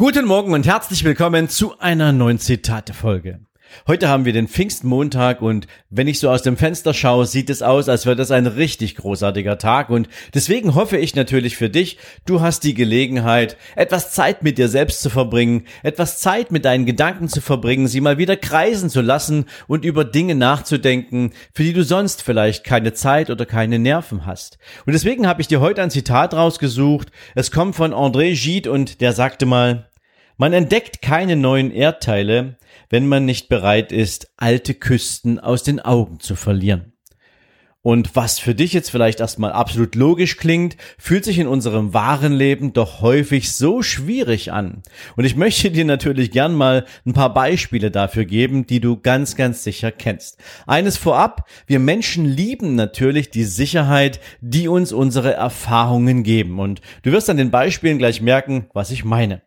Guten Morgen und herzlich willkommen zu einer neuen Zitate-Folge. Heute haben wir den Pfingstmontag und wenn ich so aus dem Fenster schaue, sieht es aus, als wäre das ein richtig großartiger Tag und deswegen hoffe ich natürlich für dich, du hast die Gelegenheit, etwas Zeit mit dir selbst zu verbringen, etwas Zeit mit deinen Gedanken zu verbringen, sie mal wieder kreisen zu lassen und über Dinge nachzudenken, für die du sonst vielleicht keine Zeit oder keine Nerven hast. Und deswegen habe ich dir heute ein Zitat rausgesucht. Es kommt von André Gide und der sagte mal, man entdeckt keine neuen Erdteile, wenn man nicht bereit ist, alte Küsten aus den Augen zu verlieren. Und was für dich jetzt vielleicht erstmal absolut logisch klingt, fühlt sich in unserem wahren Leben doch häufig so schwierig an. Und ich möchte dir natürlich gern mal ein paar Beispiele dafür geben, die du ganz, ganz sicher kennst. Eines vorab, wir Menschen lieben natürlich die Sicherheit, die uns unsere Erfahrungen geben. Und du wirst an den Beispielen gleich merken, was ich meine.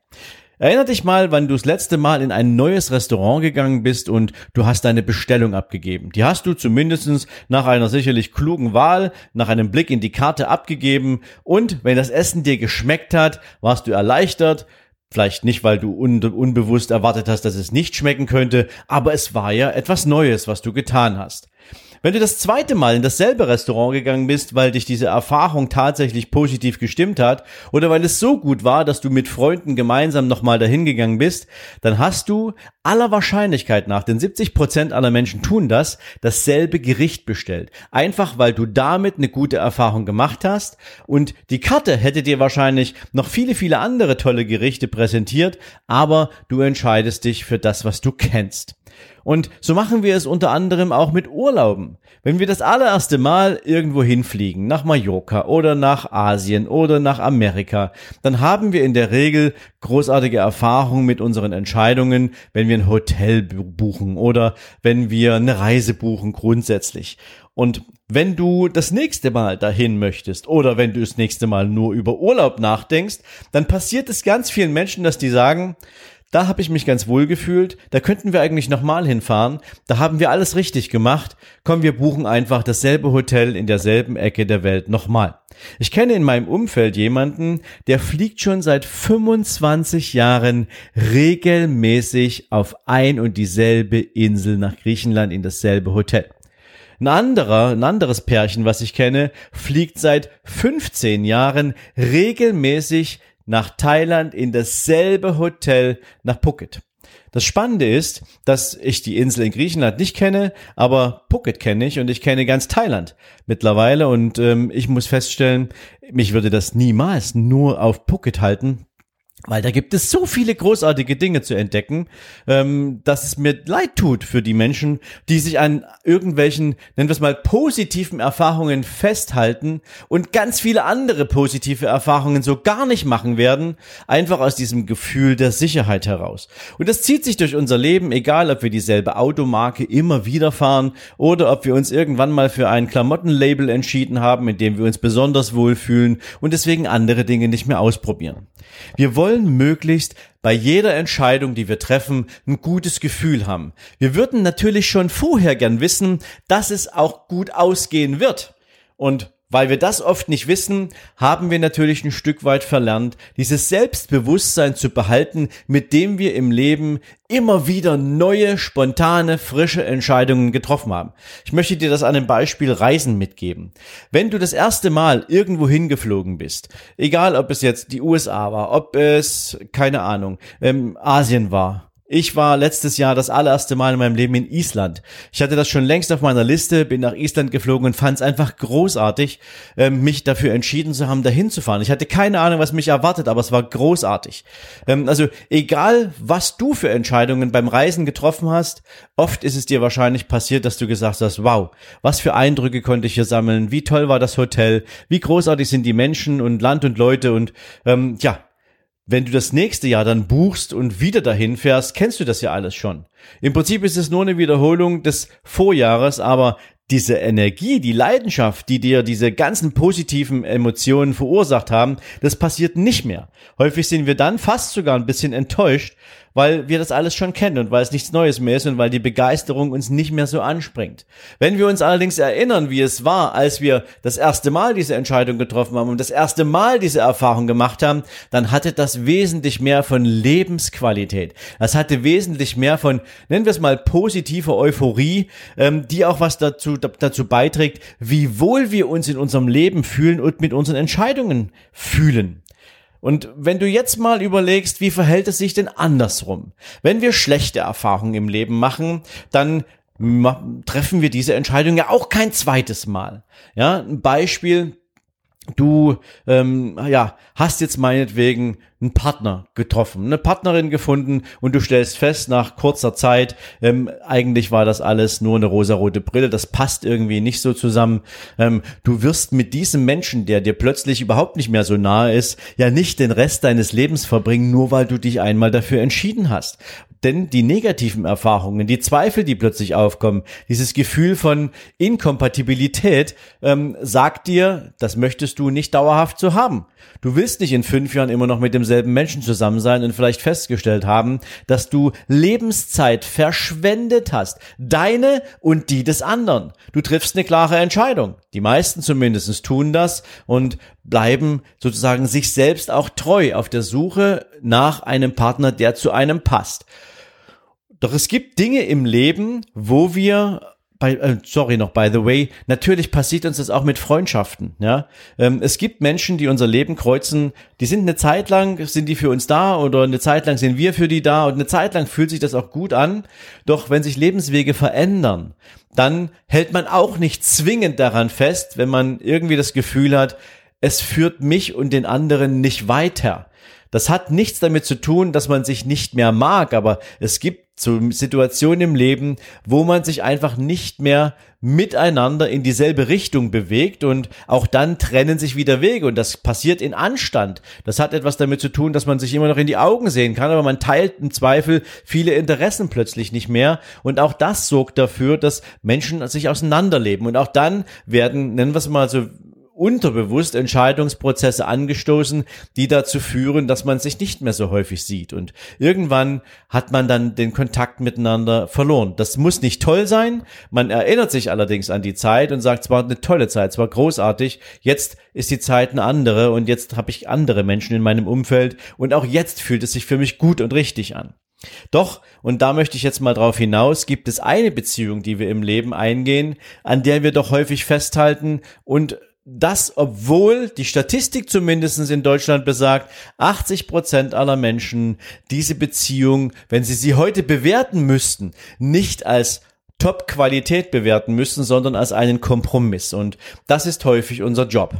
Erinner dich mal, wann du das letzte Mal in ein neues Restaurant gegangen bist und du hast deine Bestellung abgegeben. Die hast du zumindestens nach einer sicherlich klugen Wahl, nach einem Blick in die Karte abgegeben und wenn das Essen dir geschmeckt hat, warst du erleichtert, Vielleicht nicht, weil du unbewusst erwartet hast, dass es nicht schmecken könnte, aber es war ja etwas Neues, was du getan hast. Wenn du das zweite Mal in dasselbe Restaurant gegangen bist, weil dich diese Erfahrung tatsächlich positiv gestimmt hat oder weil es so gut war, dass du mit Freunden gemeinsam nochmal dahin gegangen bist, dann hast du aller Wahrscheinlichkeit nach, denn 70 Prozent aller Menschen tun das, dasselbe Gericht bestellt. Einfach weil du damit eine gute Erfahrung gemacht hast und die Karte hätte dir wahrscheinlich noch viele, viele andere tolle Gerichte präsentiert, aber du entscheidest dich für das, was du kennst. Und so machen wir es unter anderem auch mit Urlauben. Wenn wir das allererste Mal irgendwo hinfliegen, nach Mallorca oder nach Asien oder nach Amerika, dann haben wir in der Regel großartige Erfahrungen mit unseren Entscheidungen, wenn wir ein Hotel buchen oder wenn wir eine Reise buchen grundsätzlich. Und wenn du das nächste Mal dahin möchtest oder wenn du das nächste Mal nur über Urlaub nachdenkst, dann passiert es ganz vielen Menschen, dass die sagen, da habe ich mich ganz wohl gefühlt. Da könnten wir eigentlich nochmal hinfahren. Da haben wir alles richtig gemacht. Komm, wir buchen einfach dasselbe Hotel in derselben Ecke der Welt nochmal. Ich kenne in meinem Umfeld jemanden, der fliegt schon seit 25 Jahren regelmäßig auf ein und dieselbe Insel nach Griechenland in dasselbe Hotel. Ein anderer, ein anderes Pärchen, was ich kenne, fliegt seit 15 Jahren regelmäßig nach Thailand in dasselbe Hotel nach Phuket. Das Spannende ist, dass ich die Insel in Griechenland nicht kenne, aber Phuket kenne ich und ich kenne ganz Thailand mittlerweile und ähm, ich muss feststellen, mich würde das niemals nur auf Phuket halten. Weil da gibt es so viele großartige Dinge zu entdecken, ähm, dass es mir leid tut für die Menschen, die sich an irgendwelchen, nennen wir es mal, positiven Erfahrungen festhalten und ganz viele andere positive Erfahrungen so gar nicht machen werden, einfach aus diesem Gefühl der Sicherheit heraus. Und das zieht sich durch unser Leben, egal ob wir dieselbe Automarke immer wieder fahren oder ob wir uns irgendwann mal für ein Klamottenlabel entschieden haben, in dem wir uns besonders wohlfühlen und deswegen andere Dinge nicht mehr ausprobieren. Wir wollen möglichst bei jeder Entscheidung, die wir treffen, ein gutes Gefühl haben. Wir würden natürlich schon vorher gern wissen, dass es auch gut ausgehen wird. Und weil wir das oft nicht wissen, haben wir natürlich ein Stück weit verlernt, dieses Selbstbewusstsein zu behalten, mit dem wir im Leben immer wieder neue, spontane, frische Entscheidungen getroffen haben. Ich möchte dir das an einem Beispiel Reisen mitgeben. Wenn du das erste Mal irgendwo hingeflogen bist, egal ob es jetzt die USA war, ob es, keine Ahnung, ähm, Asien war, ich war letztes Jahr das allererste Mal in meinem Leben in Island. Ich hatte das schon längst auf meiner Liste, bin nach Island geflogen und fand es einfach großartig, ähm, mich dafür entschieden zu haben, dahin zu fahren. Ich hatte keine Ahnung, was mich erwartet, aber es war großartig. Ähm, also egal, was du für Entscheidungen beim Reisen getroffen hast, oft ist es dir wahrscheinlich passiert, dass du gesagt hast, wow, was für Eindrücke konnte ich hier sammeln, wie toll war das Hotel, wie großartig sind die Menschen und Land und Leute und ähm, ja, wenn du das nächste Jahr dann buchst und wieder dahin fährst, kennst du das ja alles schon. Im Prinzip ist es nur eine Wiederholung des Vorjahres, aber diese Energie, die Leidenschaft, die dir diese ganzen positiven Emotionen verursacht haben, das passiert nicht mehr. Häufig sind wir dann fast sogar ein bisschen enttäuscht, weil wir das alles schon kennen und weil es nichts Neues mehr ist und weil die Begeisterung uns nicht mehr so anspringt. Wenn wir uns allerdings erinnern, wie es war, als wir das erste Mal diese Entscheidung getroffen haben und das erste Mal diese Erfahrung gemacht haben, dann hatte das wesentlich mehr von Lebensqualität. Das hatte wesentlich mehr von, nennen wir es mal, positiver Euphorie, ähm, die auch was dazu, dazu beiträgt, wie wohl wir uns in unserem Leben fühlen und mit unseren Entscheidungen fühlen. Und wenn du jetzt mal überlegst, wie verhält es sich denn andersrum? Wenn wir schlechte Erfahrungen im Leben machen, dann treffen wir diese Entscheidung ja auch kein zweites Mal. Ja, ein Beispiel, du ähm, ja, hast jetzt meinetwegen einen Partner getroffen, eine Partnerin gefunden und du stellst fest nach kurzer Zeit, ähm, eigentlich war das alles nur eine rosarote Brille, das passt irgendwie nicht so zusammen. Ähm, du wirst mit diesem Menschen, der dir plötzlich überhaupt nicht mehr so nahe ist, ja nicht den Rest deines Lebens verbringen, nur weil du dich einmal dafür entschieden hast. Denn die negativen Erfahrungen, die Zweifel, die plötzlich aufkommen, dieses Gefühl von Inkompatibilität, ähm, sagt dir, das möchtest du nicht dauerhaft so haben. Du willst nicht in fünf Jahren immer noch mit demselben Menschen zusammen sein und vielleicht festgestellt haben, dass du Lebenszeit verschwendet hast. Deine und die des anderen. Du triffst eine klare Entscheidung. Die meisten zumindest tun das und bleiben sozusagen sich selbst auch treu auf der Suche nach einem Partner, der zu einem passt. Doch es gibt Dinge im Leben, wo wir bei, äh, sorry noch, by the way, natürlich passiert uns das auch mit Freundschaften, ja. Ähm, es gibt Menschen, die unser Leben kreuzen, die sind eine Zeit lang, sind die für uns da oder eine Zeit lang sind wir für die da und eine Zeit lang fühlt sich das auch gut an. Doch wenn sich Lebenswege verändern, dann hält man auch nicht zwingend daran fest, wenn man irgendwie das Gefühl hat, es führt mich und den anderen nicht weiter. Das hat nichts damit zu tun, dass man sich nicht mehr mag, aber es gibt zu Situationen im Leben, wo man sich einfach nicht mehr miteinander in dieselbe Richtung bewegt und auch dann trennen sich wieder Wege und das passiert in Anstand. Das hat etwas damit zu tun, dass man sich immer noch in die Augen sehen kann, aber man teilt im Zweifel viele Interessen plötzlich nicht mehr und auch das sorgt dafür, dass Menschen sich auseinanderleben und auch dann werden, nennen wir es mal so unterbewusst Entscheidungsprozesse angestoßen, die dazu führen, dass man sich nicht mehr so häufig sieht. Und irgendwann hat man dann den Kontakt miteinander verloren. Das muss nicht toll sein. Man erinnert sich allerdings an die Zeit und sagt, es war eine tolle Zeit, es war großartig. Jetzt ist die Zeit eine andere und jetzt habe ich andere Menschen in meinem Umfeld und auch jetzt fühlt es sich für mich gut und richtig an. Doch, und da möchte ich jetzt mal drauf hinaus, gibt es eine Beziehung, die wir im Leben eingehen, an der wir doch häufig festhalten und das, obwohl die Statistik zumindest in Deutschland besagt, 80 Prozent aller Menschen diese Beziehung, wenn sie sie heute bewerten müssten, nicht als Top-Qualität bewerten müssen, sondern als einen Kompromiss. Und das ist häufig unser Job.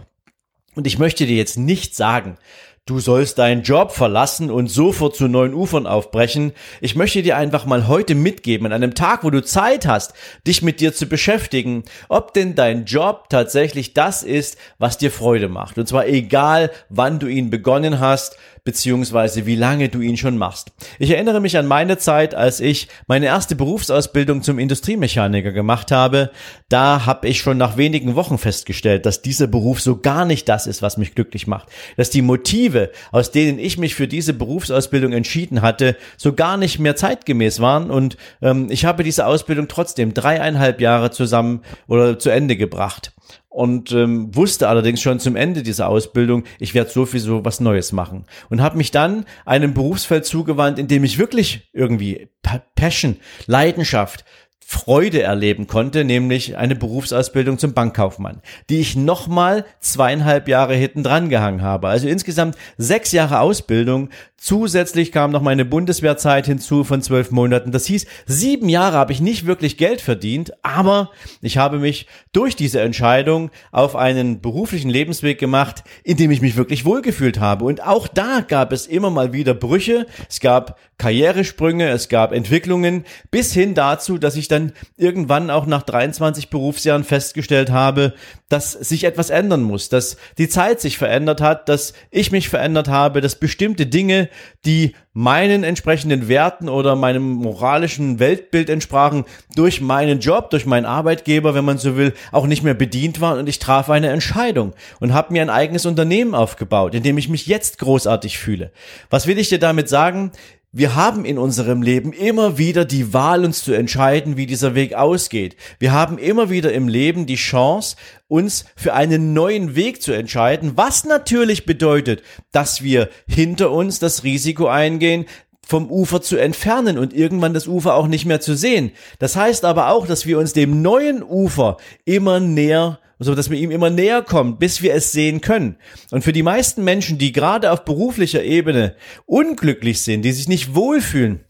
Und ich möchte dir jetzt nicht sagen, Du sollst deinen Job verlassen und sofort zu neuen Ufern aufbrechen. Ich möchte dir einfach mal heute mitgeben, an einem Tag, wo du Zeit hast, dich mit dir zu beschäftigen, ob denn dein Job tatsächlich das ist, was dir Freude macht. Und zwar egal, wann du ihn begonnen hast, beziehungsweise wie lange du ihn schon machst. Ich erinnere mich an meine Zeit, als ich meine erste Berufsausbildung zum Industriemechaniker gemacht habe. Da habe ich schon nach wenigen Wochen festgestellt, dass dieser Beruf so gar nicht das ist, was mich glücklich macht. Dass die Motive, aus denen ich mich für diese Berufsausbildung entschieden hatte, so gar nicht mehr zeitgemäß waren. Und ähm, ich habe diese Ausbildung trotzdem dreieinhalb Jahre zusammen oder zu Ende gebracht und ähm, wusste allerdings schon zum Ende dieser Ausbildung, ich werde sowieso was Neues machen. Und habe mich dann einem Berufsfeld zugewandt, in dem ich wirklich irgendwie Passion, Leidenschaft, Freude erleben konnte, nämlich eine Berufsausbildung zum Bankkaufmann, die ich nochmal zweieinhalb Jahre hinten dran gehangen habe. Also insgesamt sechs Jahre Ausbildung. Zusätzlich kam noch meine Bundeswehrzeit hinzu von zwölf Monaten. Das hieß, sieben Jahre habe ich nicht wirklich Geld verdient, aber ich habe mich durch diese Entscheidung auf einen beruflichen Lebensweg gemacht, in dem ich mich wirklich wohlgefühlt habe. Und auch da gab es immer mal wieder Brüche. Es gab Karrieresprünge, es gab Entwicklungen, bis hin dazu, dass ich dann irgendwann auch nach 23 Berufsjahren festgestellt habe, dass sich etwas ändern muss, dass die Zeit sich verändert hat, dass ich mich verändert habe, dass bestimmte Dinge, die meinen entsprechenden Werten oder meinem moralischen Weltbild entsprachen, durch meinen Job, durch meinen Arbeitgeber, wenn man so will, auch nicht mehr bedient waren und ich traf eine Entscheidung und habe mir ein eigenes Unternehmen aufgebaut, in dem ich mich jetzt großartig fühle. Was will ich dir damit sagen? Wir haben in unserem Leben immer wieder die Wahl, uns zu entscheiden, wie dieser Weg ausgeht. Wir haben immer wieder im Leben die Chance, uns für einen neuen Weg zu entscheiden, was natürlich bedeutet, dass wir hinter uns das Risiko eingehen, vom Ufer zu entfernen und irgendwann das Ufer auch nicht mehr zu sehen. Das heißt aber auch, dass wir uns dem neuen Ufer immer näher so dass wir ihm immer näher kommen, bis wir es sehen können. Und für die meisten Menschen, die gerade auf beruflicher Ebene unglücklich sind, die sich nicht wohlfühlen,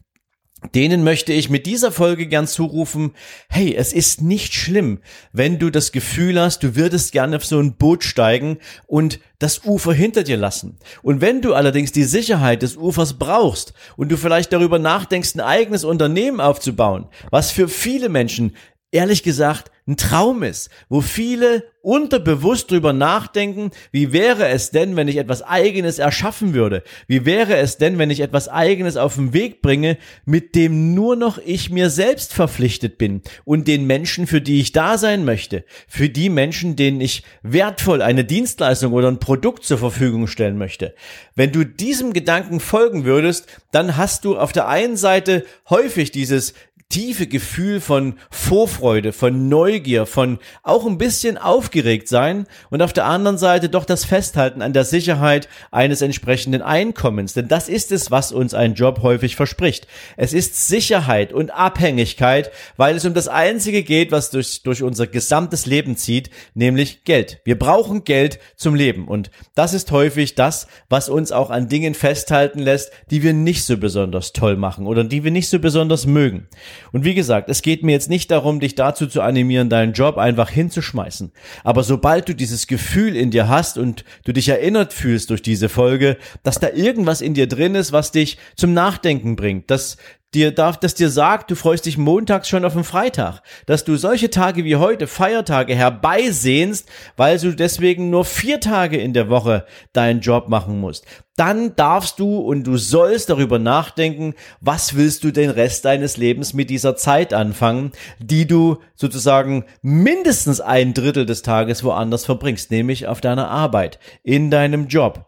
Denen möchte ich mit dieser Folge gern zurufen, hey, es ist nicht schlimm, wenn du das Gefühl hast, du würdest gerne auf so ein Boot steigen und das Ufer hinter dir lassen. Und wenn du allerdings die Sicherheit des Ufers brauchst und du vielleicht darüber nachdenkst, ein eigenes Unternehmen aufzubauen, was für viele Menschen ehrlich gesagt ein Traum ist, wo viele unterbewusst drüber nachdenken, wie wäre es denn, wenn ich etwas eigenes erschaffen würde? Wie wäre es denn, wenn ich etwas eigenes auf den Weg bringe, mit dem nur noch ich mir selbst verpflichtet bin und den Menschen, für die ich da sein möchte, für die Menschen, denen ich wertvoll eine Dienstleistung oder ein Produkt zur Verfügung stellen möchte. Wenn du diesem Gedanken folgen würdest, dann hast du auf der einen Seite häufig dieses tiefe Gefühl von Vorfreude, von Neugier, von auch ein bisschen aufgeregt sein und auf der anderen Seite doch das Festhalten an der Sicherheit eines entsprechenden Einkommens. Denn das ist es, was uns ein Job häufig verspricht. Es ist Sicherheit und Abhängigkeit, weil es um das Einzige geht, was durch, durch unser gesamtes Leben zieht, nämlich Geld. Wir brauchen Geld zum Leben und das ist häufig das, was uns auch an Dingen festhalten lässt, die wir nicht so besonders toll machen oder die wir nicht so besonders mögen. Und wie gesagt, es geht mir jetzt nicht darum, dich dazu zu animieren, deinen Job einfach hinzuschmeißen. Aber sobald du dieses Gefühl in dir hast und du dich erinnert fühlst durch diese Folge, dass da irgendwas in dir drin ist, was dich zum Nachdenken bringt, dass dir darf, dass dir sagt, du freust dich montags schon auf den Freitag, dass du solche Tage wie heute, Feiertage herbeisehnst, weil du deswegen nur vier Tage in der Woche deinen Job machen musst. Dann darfst du und du sollst darüber nachdenken, was willst du den Rest deines Lebens mit dieser Zeit anfangen, die du sozusagen mindestens ein Drittel des Tages woanders verbringst, nämlich auf deiner Arbeit, in deinem Job.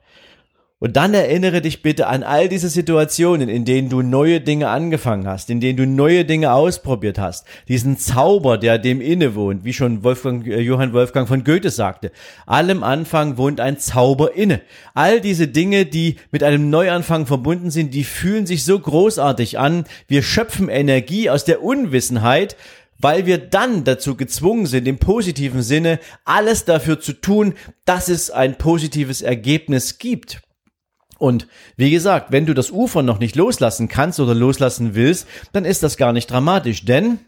Und dann erinnere dich bitte an all diese Situationen, in denen du neue Dinge angefangen hast, in denen du neue Dinge ausprobiert hast. Diesen Zauber, der dem innewohnt, wie schon Wolfgang, äh, Johann Wolfgang von Goethe sagte. Allem Anfang wohnt ein Zauber inne. All diese Dinge, die mit einem Neuanfang verbunden sind, die fühlen sich so großartig an. Wir schöpfen Energie aus der Unwissenheit, weil wir dann dazu gezwungen sind, im positiven Sinne alles dafür zu tun, dass es ein positives Ergebnis gibt. Und wie gesagt, wenn du das Ufer noch nicht loslassen kannst oder loslassen willst, dann ist das gar nicht dramatisch, denn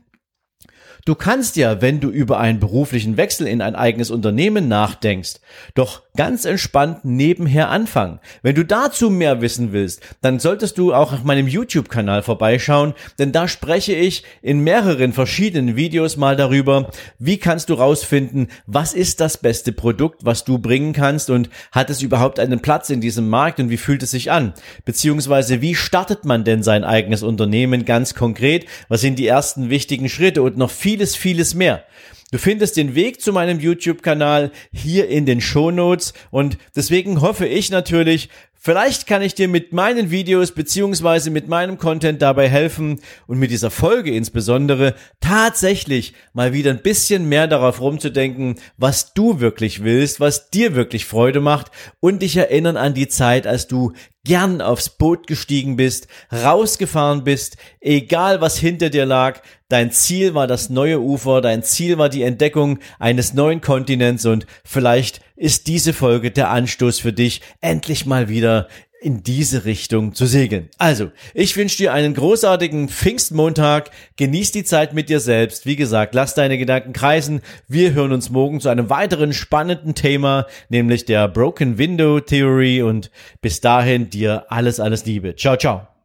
Du kannst ja, wenn du über einen beruflichen Wechsel in ein eigenes Unternehmen nachdenkst, doch ganz entspannt nebenher anfangen. Wenn du dazu mehr wissen willst, dann solltest du auch auf meinem YouTube-Kanal vorbeischauen, denn da spreche ich in mehreren verschiedenen Videos mal darüber, wie kannst du rausfinden, was ist das beste Produkt, was du bringen kannst und hat es überhaupt einen Platz in diesem Markt und wie fühlt es sich an? Beziehungsweise wie startet man denn sein eigenes Unternehmen ganz konkret? Was sind die ersten wichtigen Schritte und noch viel vieles, vieles mehr. Du findest den Weg zu meinem YouTube-Kanal hier in den Show Notes und deswegen hoffe ich natürlich, Vielleicht kann ich dir mit meinen Videos beziehungsweise mit meinem Content dabei helfen und mit dieser Folge insbesondere tatsächlich mal wieder ein bisschen mehr darauf rumzudenken, was du wirklich willst, was dir wirklich Freude macht. Und dich erinnern an die Zeit, als du gern aufs Boot gestiegen bist, rausgefahren bist, egal was hinter dir lag, dein Ziel war das neue Ufer, dein Ziel war die Entdeckung eines neuen Kontinents und vielleicht ist diese Folge der Anstoß für dich, endlich mal wieder in diese Richtung zu segeln. Also, ich wünsche dir einen großartigen Pfingstmontag. Genieß die Zeit mit dir selbst. Wie gesagt, lass deine Gedanken kreisen. Wir hören uns morgen zu einem weiteren spannenden Thema, nämlich der Broken Window Theory. Und bis dahin dir alles, alles Liebe. Ciao, ciao.